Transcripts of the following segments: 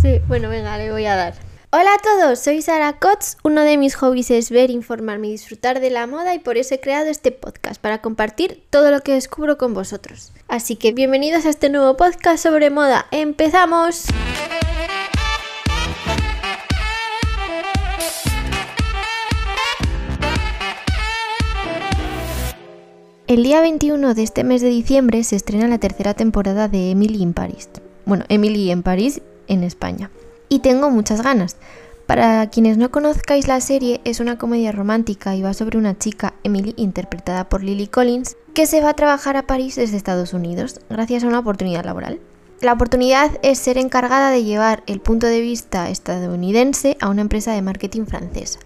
sé. Bueno, venga, le voy a dar. Hola a todos, soy Sara Kotz. Uno de mis hobbies es ver, informarme y disfrutar de la moda y por eso he creado este podcast para compartir todo lo que descubro con vosotros. Así que bienvenidos a este nuevo podcast sobre moda. ¡Empezamos! El día 21 de este mes de diciembre se estrena la tercera temporada de Emily in Paris. Bueno, Emily en París en España. Y tengo muchas ganas. Para quienes no conozcáis la serie, es una comedia romántica y va sobre una chica, Emily, interpretada por Lily Collins, que se va a trabajar a París desde Estados Unidos, gracias a una oportunidad laboral. La oportunidad es ser encargada de llevar el punto de vista estadounidense a una empresa de marketing francesa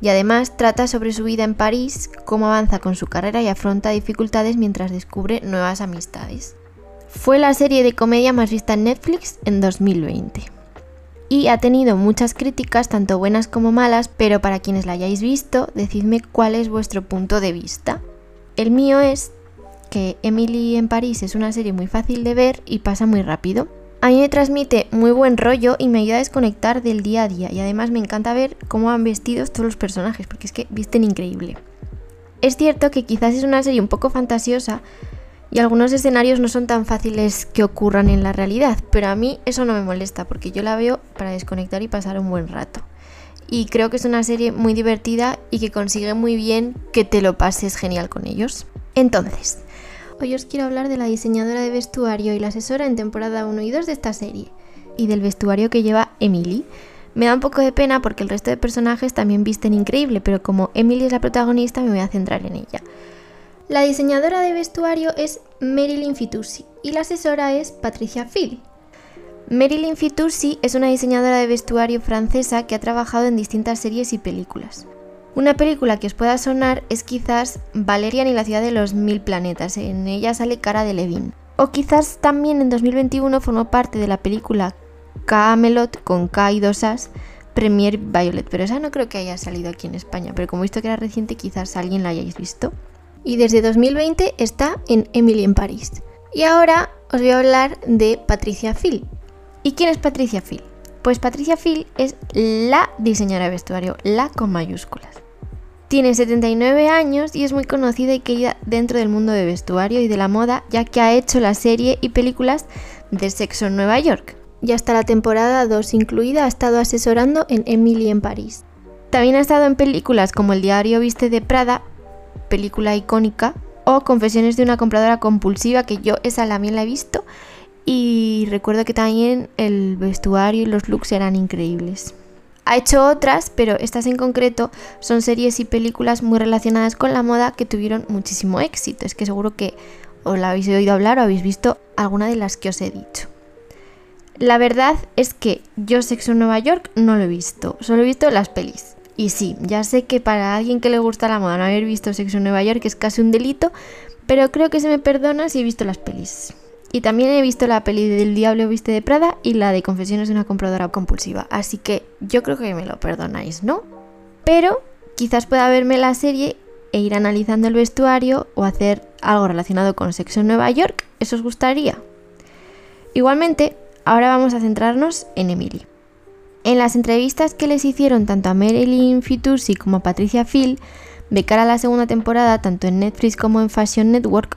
y además trata sobre su vida en París, cómo avanza con su carrera y afronta dificultades mientras descubre nuevas amistades. Fue la serie de comedia más vista en Netflix en 2020. Y ha tenido muchas críticas, tanto buenas como malas, pero para quienes la hayáis visto, decidme cuál es vuestro punto de vista. El mío es que Emily en París es una serie muy fácil de ver y pasa muy rápido. A mí me transmite muy buen rollo y me ayuda a desconectar del día a día y además me encanta ver cómo han vestido todos los personajes porque es que visten increíble. Es cierto que quizás es una serie un poco fantasiosa y algunos escenarios no son tan fáciles que ocurran en la realidad, pero a mí eso no me molesta porque yo la veo para desconectar y pasar un buen rato. Y creo que es una serie muy divertida y que consigue muy bien que te lo pases genial con ellos. Entonces, Hoy os quiero hablar de la diseñadora de vestuario y la asesora en temporada 1 y 2 de esta serie, y del vestuario que lleva Emily. Me da un poco de pena porque el resto de personajes también visten increíble, pero como Emily es la protagonista me voy a centrar en ella. La diseñadora de vestuario es Marilyn Fitoussi y la asesora es Patricia Phil. Marilyn Fitoussi es una diseñadora de vestuario francesa que ha trabajado en distintas series y películas. Una película que os pueda sonar es quizás Valerian y la ciudad de los mil planetas, en ella sale Cara de Levin. O quizás también en 2021 formó parte de la película Camelot con K y dos As, Premier Violet, pero esa no creo que haya salido aquí en España, pero como he visto que era reciente quizás alguien la hayáis visto. Y desde 2020 está en Emily en París. Y ahora os voy a hablar de Patricia Phil. ¿Y quién es Patricia Phil? Pues Patricia Phil es la diseñadora de vestuario, la con mayúsculas. Tiene 79 años y es muy conocida y querida dentro del mundo de vestuario y de la moda, ya que ha hecho la serie y películas de Sexo en Nueva York. Y hasta la temporada 2 incluida ha estado asesorando en Emily en París. También ha estado en películas como El diario viste de Prada, película icónica, o Confesiones de una compradora compulsiva, que yo esa también la he visto, y recuerdo que también el vestuario y los looks eran increíbles. Ha hecho otras, pero estas en concreto son series y películas muy relacionadas con la moda que tuvieron muchísimo éxito. Es que seguro que os la habéis oído hablar o habéis visto alguna de las que os he dicho. La verdad es que yo Sexo en Nueva York no lo he visto, solo he visto las pelis. Y sí, ya sé que para alguien que le gusta la moda no haber visto Sexo en Nueva York es casi un delito, pero creo que se me perdona si he visto las pelis. Y también he visto la peli del Diablo Viste de Prada y la de Confesiones de una compradora compulsiva. Así que yo creo que me lo perdonáis, ¿no? Pero quizás pueda verme la serie e ir analizando el vestuario o hacer algo relacionado con sexo en Nueva York. ¿Eso os gustaría? Igualmente, ahora vamos a centrarnos en Emily. En las entrevistas que les hicieron tanto a Marilyn Fitoussi como a Patricia Phil, de cara a la segunda temporada, tanto en Netflix como en Fashion Network,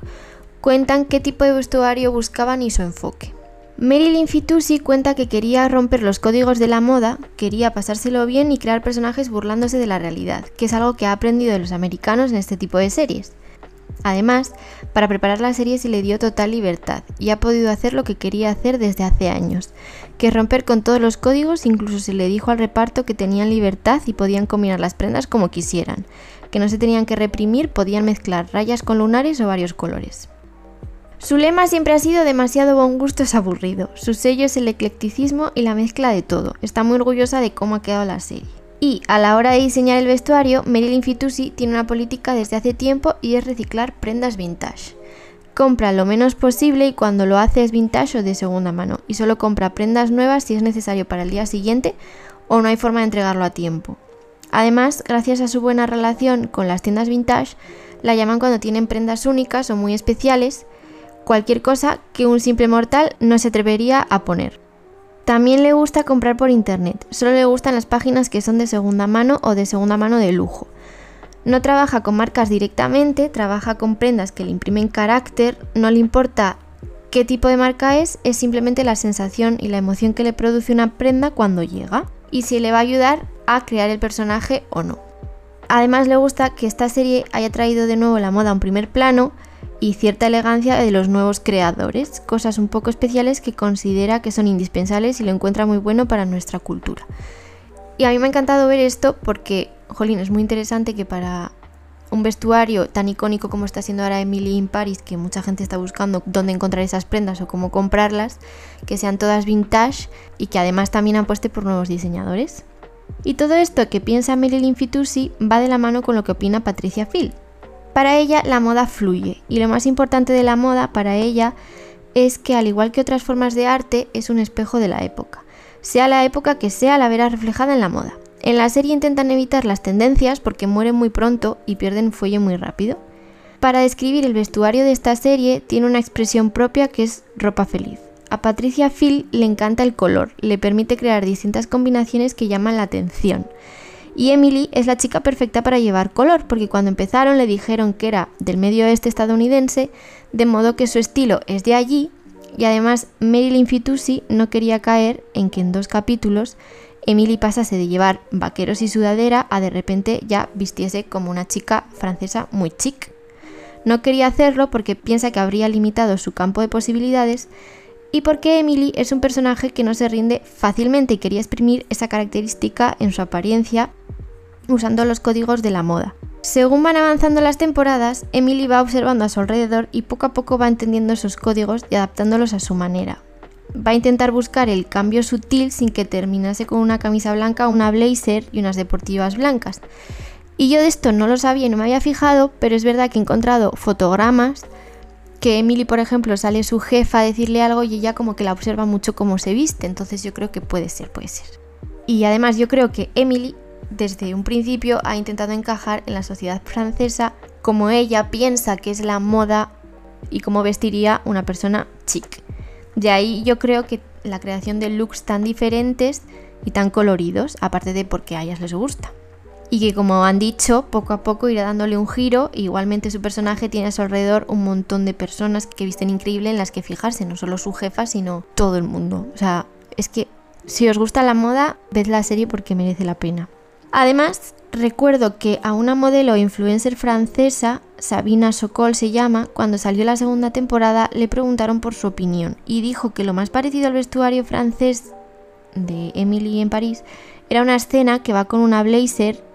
cuentan qué tipo de vestuario buscaban y su enfoque. Marilyn Fitoussi cuenta que quería romper los códigos de la moda, quería pasárselo bien y crear personajes burlándose de la realidad, que es algo que ha aprendido de los americanos en este tipo de series. Además, para preparar la serie se le dio total libertad y ha podido hacer lo que quería hacer desde hace años, que romper con todos los códigos, incluso se le dijo al reparto que tenían libertad y podían combinar las prendas como quisieran, que no se tenían que reprimir, podían mezclar rayas con lunares o varios colores. Su lema siempre ha sido demasiado buen gusto es aburrido. Su sello es el eclecticismo y la mezcla de todo. Está muy orgullosa de cómo ha quedado la serie. Y a la hora de diseñar el vestuario, Marilyn Fitoussi tiene una política desde hace tiempo y es reciclar prendas vintage. Compra lo menos posible y cuando lo hace es vintage o de segunda mano, y solo compra prendas nuevas si es necesario para el día siguiente o no hay forma de entregarlo a tiempo. Además, gracias a su buena relación con las tiendas vintage, la llaman cuando tienen prendas únicas o muy especiales cualquier cosa que un simple mortal no se atrevería a poner. También le gusta comprar por internet, solo le gustan las páginas que son de segunda mano o de segunda mano de lujo. No trabaja con marcas directamente, trabaja con prendas que le imprimen carácter, no le importa qué tipo de marca es, es simplemente la sensación y la emoción que le produce una prenda cuando llega y si le va a ayudar a crear el personaje o no. Además le gusta que esta serie haya traído de nuevo la moda a un primer plano y cierta elegancia de los nuevos creadores, cosas un poco especiales que considera que son indispensables y lo encuentra muy bueno para nuestra cultura. Y a mí me ha encantado ver esto porque, jolín, es muy interesante que para un vestuario tan icónico como está siendo ahora Emily in Paris, que mucha gente está buscando dónde encontrar esas prendas o cómo comprarlas, que sean todas vintage y que además también apueste por nuevos diseñadores. Y todo esto que piensa Marilyn Fitoussi va de la mano con lo que opina Patricia Phil. Para ella la moda fluye y lo más importante de la moda para ella es que al igual que otras formas de arte es un espejo de la época. Sea la época que sea la verá reflejada en la moda. En la serie intentan evitar las tendencias porque mueren muy pronto y pierden fuelle muy rápido. Para describir el vestuario de esta serie tiene una expresión propia que es ropa feliz. A Patricia Phil le encanta el color, le permite crear distintas combinaciones que llaman la atención. Y Emily es la chica perfecta para llevar color, porque cuando empezaron le dijeron que era del medio oeste estadounidense, de modo que su estilo es de allí, y además Marilyn Fitoussi no quería caer en que en dos capítulos Emily pasase de llevar vaqueros y sudadera a de repente ya vistiese como una chica francesa muy chic. No quería hacerlo porque piensa que habría limitado su campo de posibilidades y porque Emily es un personaje que no se rinde fácilmente y quería exprimir esa característica en su apariencia usando los códigos de la moda. Según van avanzando las temporadas, Emily va observando a su alrededor y poco a poco va entendiendo esos códigos y adaptándolos a su manera. Va a intentar buscar el cambio sutil sin que terminase con una camisa blanca, una blazer y unas deportivas blancas. Y yo de esto no lo sabía y no me había fijado, pero es verdad que he encontrado fotogramas que Emily, por ejemplo, sale su jefa a decirle algo y ella como que la observa mucho cómo se viste, entonces yo creo que puede ser, puede ser. Y además yo creo que Emily desde un principio ha intentado encajar en la sociedad francesa como ella piensa que es la moda y cómo vestiría una persona chic. De ahí yo creo que la creación de looks tan diferentes y tan coloridos, aparte de porque a ellas les gusta y que como han dicho, poco a poco irá dándole un giro. Igualmente su personaje tiene a su alrededor un montón de personas que visten increíble en las que fijarse, no solo su jefa, sino todo el mundo. O sea, es que si os gusta la moda, ved la serie porque merece la pena. Además, recuerdo que a una modelo influencer francesa, Sabina Sokol se llama, cuando salió la segunda temporada le preguntaron por su opinión y dijo que lo más parecido al vestuario francés de Emily en París era una escena que va con una blazer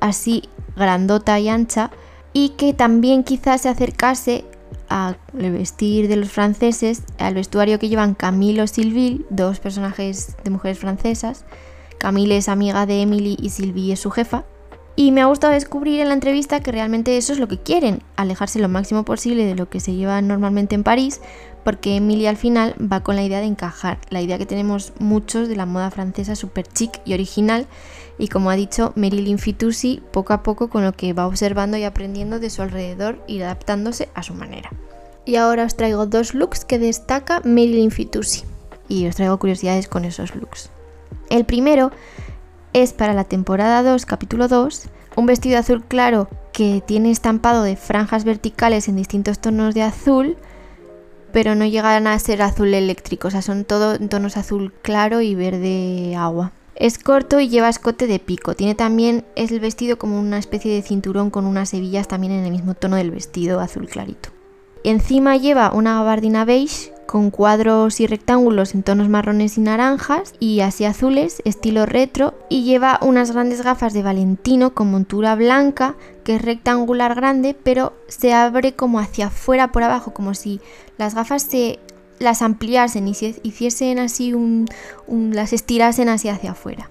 así grandota y ancha y que también quizás se acercase al vestir de los franceses, al vestuario que llevan Camille o Sylvie, dos personajes de mujeres francesas. Camille es amiga de Emily y Sylvie es su jefa. Y me ha gustado descubrir en la entrevista que realmente eso es lo que quieren, alejarse lo máximo posible de lo que se lleva normalmente en París, porque Emily al final va con la idea de encajar, la idea que tenemos muchos de la moda francesa super chic y original, y como ha dicho Marilyn Fitoussi, poco a poco con lo que va observando y aprendiendo de su alrededor, ir adaptándose a su manera. Y ahora os traigo dos looks que destaca Marilyn Fitoussi, y os traigo curiosidades con esos looks. El primero es para la temporada 2, capítulo 2, un vestido azul claro que tiene estampado de franjas verticales en distintos tonos de azul, pero no llegan a ser azul eléctrico, o sea, son todos tonos azul claro y verde agua. Es corto y lleva escote de pico. Tiene también es el vestido como una especie de cinturón con unas hebillas también en el mismo tono del vestido azul clarito. Encima lleva una gabardina beige con cuadros y rectángulos en tonos marrones y naranjas y así azules, estilo retro, y lleva unas grandes gafas de Valentino con montura blanca, que es rectangular grande, pero se abre como hacia afuera por abajo, como si las gafas se las ampliasen y se hiciesen así un, las estirasen así hacia afuera.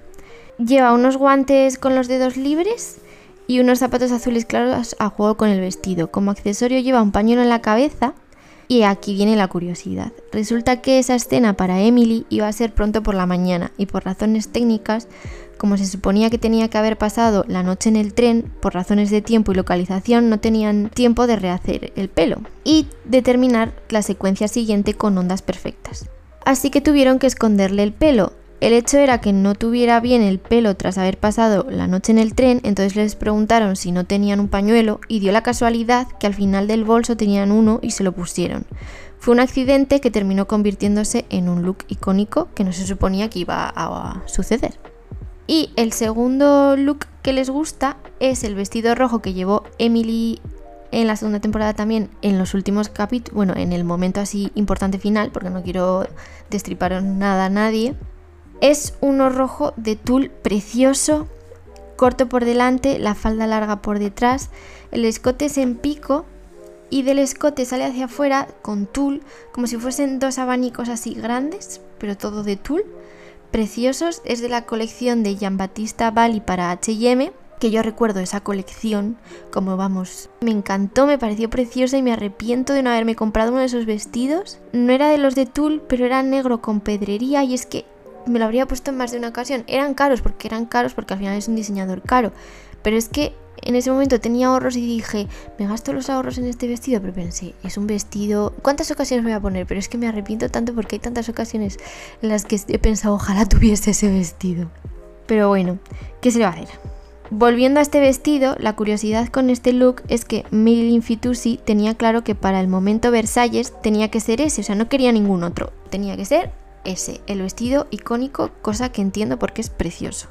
Lleva unos guantes con los dedos libres y unos zapatos azules claros a juego con el vestido. Como accesorio lleva un pañuelo en la cabeza y aquí viene la curiosidad. Resulta que esa escena para Emily iba a ser pronto por la mañana y por razones técnicas, como se suponía que tenía que haber pasado la noche en el tren, por razones de tiempo y localización no tenían tiempo de rehacer el pelo y determinar la secuencia siguiente con ondas perfectas. así que tuvieron que esconderle el pelo. El hecho era que no tuviera bien el pelo tras haber pasado la noche en el tren, entonces les preguntaron si no tenían un pañuelo y dio la casualidad que al final del bolso tenían uno y se lo pusieron. Fue un accidente que terminó convirtiéndose en un look icónico que no se suponía que iba a suceder. Y el segundo look que les gusta es el vestido rojo que llevó Emily en la segunda temporada también, en los últimos capítulos, bueno, en el momento así importante final, porque no quiero destripar nada a nadie. Es uno rojo de tul precioso, corto por delante, la falda larga por detrás, el escote es en pico y del escote sale hacia afuera con tul, como si fuesen dos abanicos así grandes, pero todo de tul preciosos. Es de la colección de Jean Battista Bali para HM, que yo recuerdo esa colección, como vamos, me encantó, me pareció preciosa y me arrepiento de no haberme comprado uno de esos vestidos. No era de los de tul, pero era negro con pedrería y es que me lo habría puesto en más de una ocasión. Eran caros porque eran caros porque al final es un diseñador caro, pero es que en ese momento tenía ahorros y dije, me gasto los ahorros en este vestido, pero pensé, es un vestido, ¿cuántas ocasiones me voy a poner? Pero es que me arrepiento tanto porque hay tantas ocasiones en las que he pensado, ojalá tuviese ese vestido. Pero bueno, ¿qué se le va a hacer? Volviendo a este vestido, la curiosidad con este look es que Marilyn Fitoussi tenía claro que para el momento Versalles tenía que ser ese, o sea, no quería ningún otro, tenía que ser ese, el vestido icónico, cosa que entiendo porque es precioso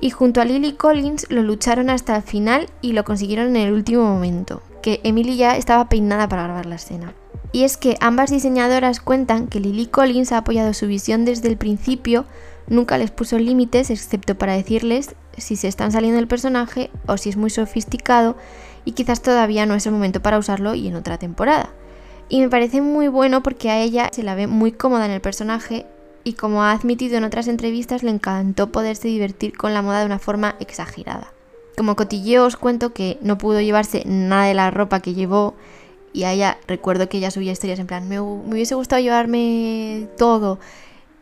y junto a Lily Collins lo lucharon hasta el final y lo consiguieron en el último momento, que Emily ya estaba peinada para grabar la escena. Y es que ambas diseñadoras cuentan que Lily Collins ha apoyado su visión desde el principio, nunca les puso límites excepto para decirles si se están saliendo del personaje o si es muy sofisticado y quizás todavía no es el momento para usarlo y en otra temporada. Y me parece muy bueno porque a ella se la ve muy cómoda en el personaje y como ha admitido en otras entrevistas le encantó poderse divertir con la moda de una forma exagerada. Como cotilleo os cuento que no pudo llevarse nada de la ropa que llevó y a ella recuerdo que ella subía historias en plan, me, hubiese gustado llevarme todo.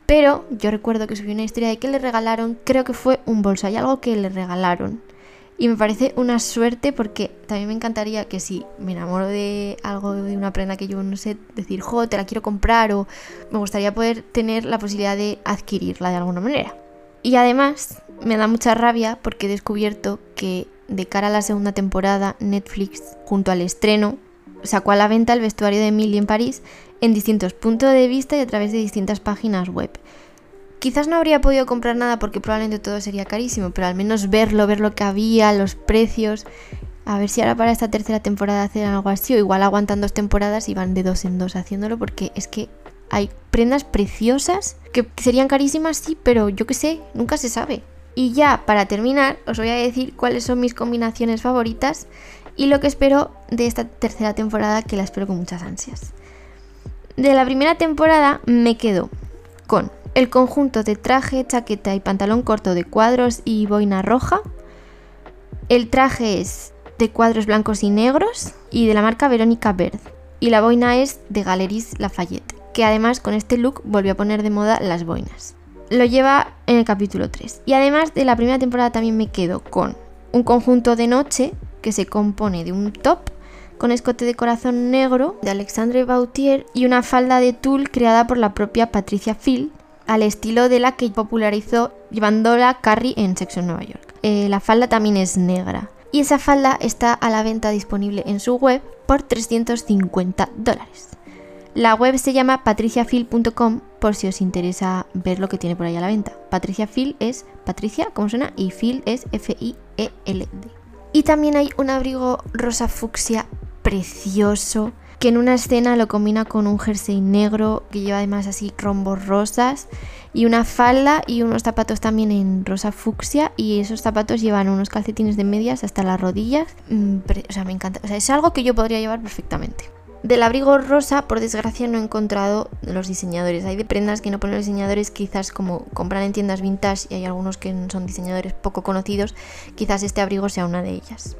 Pero yo recuerdo que subió una historia de que le regalaron, creo que fue un bolso, hay algo que le regalaron. Y me parece una suerte porque también me encantaría que si me enamoro de algo, de una prenda que yo no sé, decir, jo, te la quiero comprar o me gustaría poder tener la posibilidad de adquirirla de alguna manera. Y además me da mucha rabia porque he descubierto que de cara a la segunda temporada Netflix, junto al estreno, sacó a la venta el vestuario de Emily en París en distintos puntos de vista y a través de distintas páginas web. Quizás no habría podido comprar nada porque probablemente todo sería carísimo, pero al menos verlo, ver lo que había, los precios. A ver si ahora para esta tercera temporada hacen algo así, o igual aguantan dos temporadas y van de dos en dos haciéndolo, porque es que hay prendas preciosas que serían carísimas, sí, pero yo qué sé, nunca se sabe. Y ya para terminar, os voy a decir cuáles son mis combinaciones favoritas y lo que espero de esta tercera temporada, que la espero con muchas ansias. De la primera temporada me quedo con el conjunto de traje, chaqueta y pantalón corto de cuadros y boina roja. El traje es de cuadros blancos y negros y de la marca Verónica Verde. Y la boina es de Galeries Lafayette, que además con este look volvió a poner de moda las boinas. Lo lleva en el capítulo 3. Y además de la primera temporada también me quedo con un conjunto de noche que se compone de un top con escote de corazón negro de Alexandre Bautier y una falda de tul creada por la propia Patricia Phil al estilo de la que popularizó llevándola Carrie en Sexo en Nueva York. Eh, la falda también es negra. Y esa falda está a la venta disponible en su web por 350 dólares. La web se llama patriciafil.com por si os interesa ver lo que tiene por ahí a la venta. Patricia Phil es Patricia, como suena, y Phil es F-I-E-L-D. Y también hay un abrigo rosa fucsia precioso que en una escena lo combina con un jersey negro que lleva además así rombos rosas y una falda y unos zapatos también en rosa fucsia y esos zapatos llevan unos calcetines de medias hasta las rodillas. Mm, o sea, me encanta. O sea, es algo que yo podría llevar perfectamente. Del abrigo rosa, por desgracia, no he encontrado los diseñadores. Hay de prendas que no ponen los diseñadores, quizás como compran en tiendas vintage y hay algunos que son diseñadores poco conocidos, quizás este abrigo sea una de ellas.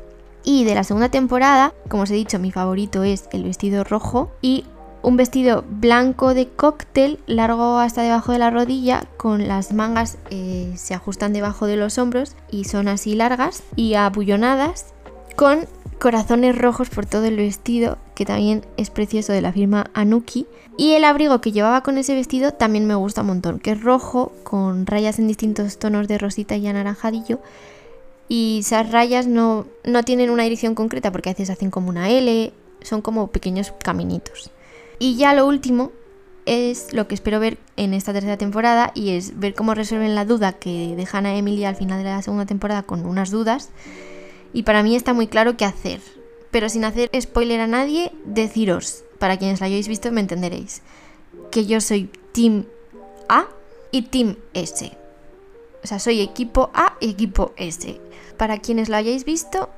Y de la segunda temporada, como os he dicho, mi favorito es el vestido rojo y un vestido blanco de cóctel, largo hasta debajo de la rodilla, con las mangas eh, se ajustan debajo de los hombros y son así largas y abullonadas, con corazones rojos por todo el vestido, que también es precioso de la firma Anuki. Y el abrigo que llevaba con ese vestido también me gusta un montón, que es rojo, con rayas en distintos tonos de rosita y anaranjadillo. Y esas rayas no, no tienen una dirección concreta porque a veces hacen como una L, son como pequeños caminitos. Y ya lo último es lo que espero ver en esta tercera temporada y es ver cómo resuelven la duda que dejan a Emily al final de la segunda temporada con unas dudas. Y para mí está muy claro qué hacer. Pero sin hacer spoiler a nadie, deciros, para quienes la hayáis visto me entenderéis, que yo soy Team A y Team S. O sea, soy equipo A y equipo S. Para quienes lo hayáis visto,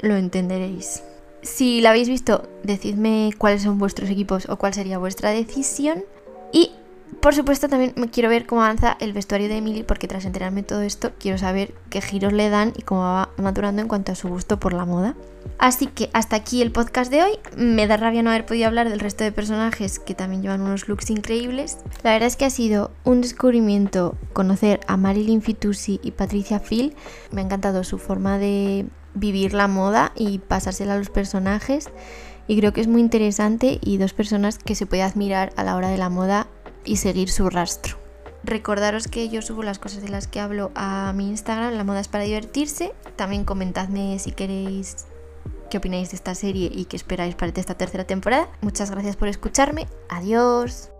lo entenderéis. Si la habéis visto, decidme cuáles son vuestros equipos o cuál sería vuestra decisión. Y por supuesto también me quiero ver cómo avanza el vestuario de Emily porque tras enterarme todo esto quiero saber qué giros le dan y cómo va madurando en cuanto a su gusto por la moda. Así que hasta aquí el podcast de hoy. Me da rabia no haber podido hablar del resto de personajes que también llevan unos looks increíbles. La verdad es que ha sido un descubrimiento conocer a Marilyn Fitoussi y Patricia Phil. Me ha encantado su forma de vivir la moda y pasársela a los personajes. Y creo que es muy interesante y dos personas que se puede admirar a la hora de la moda y seguir su rastro. Recordaros que yo subo las cosas de las que hablo a mi Instagram, La Moda es para divertirse. También comentadme si queréis qué opináis de esta serie y qué esperáis para esta tercera temporada. Muchas gracias por escucharme. Adiós.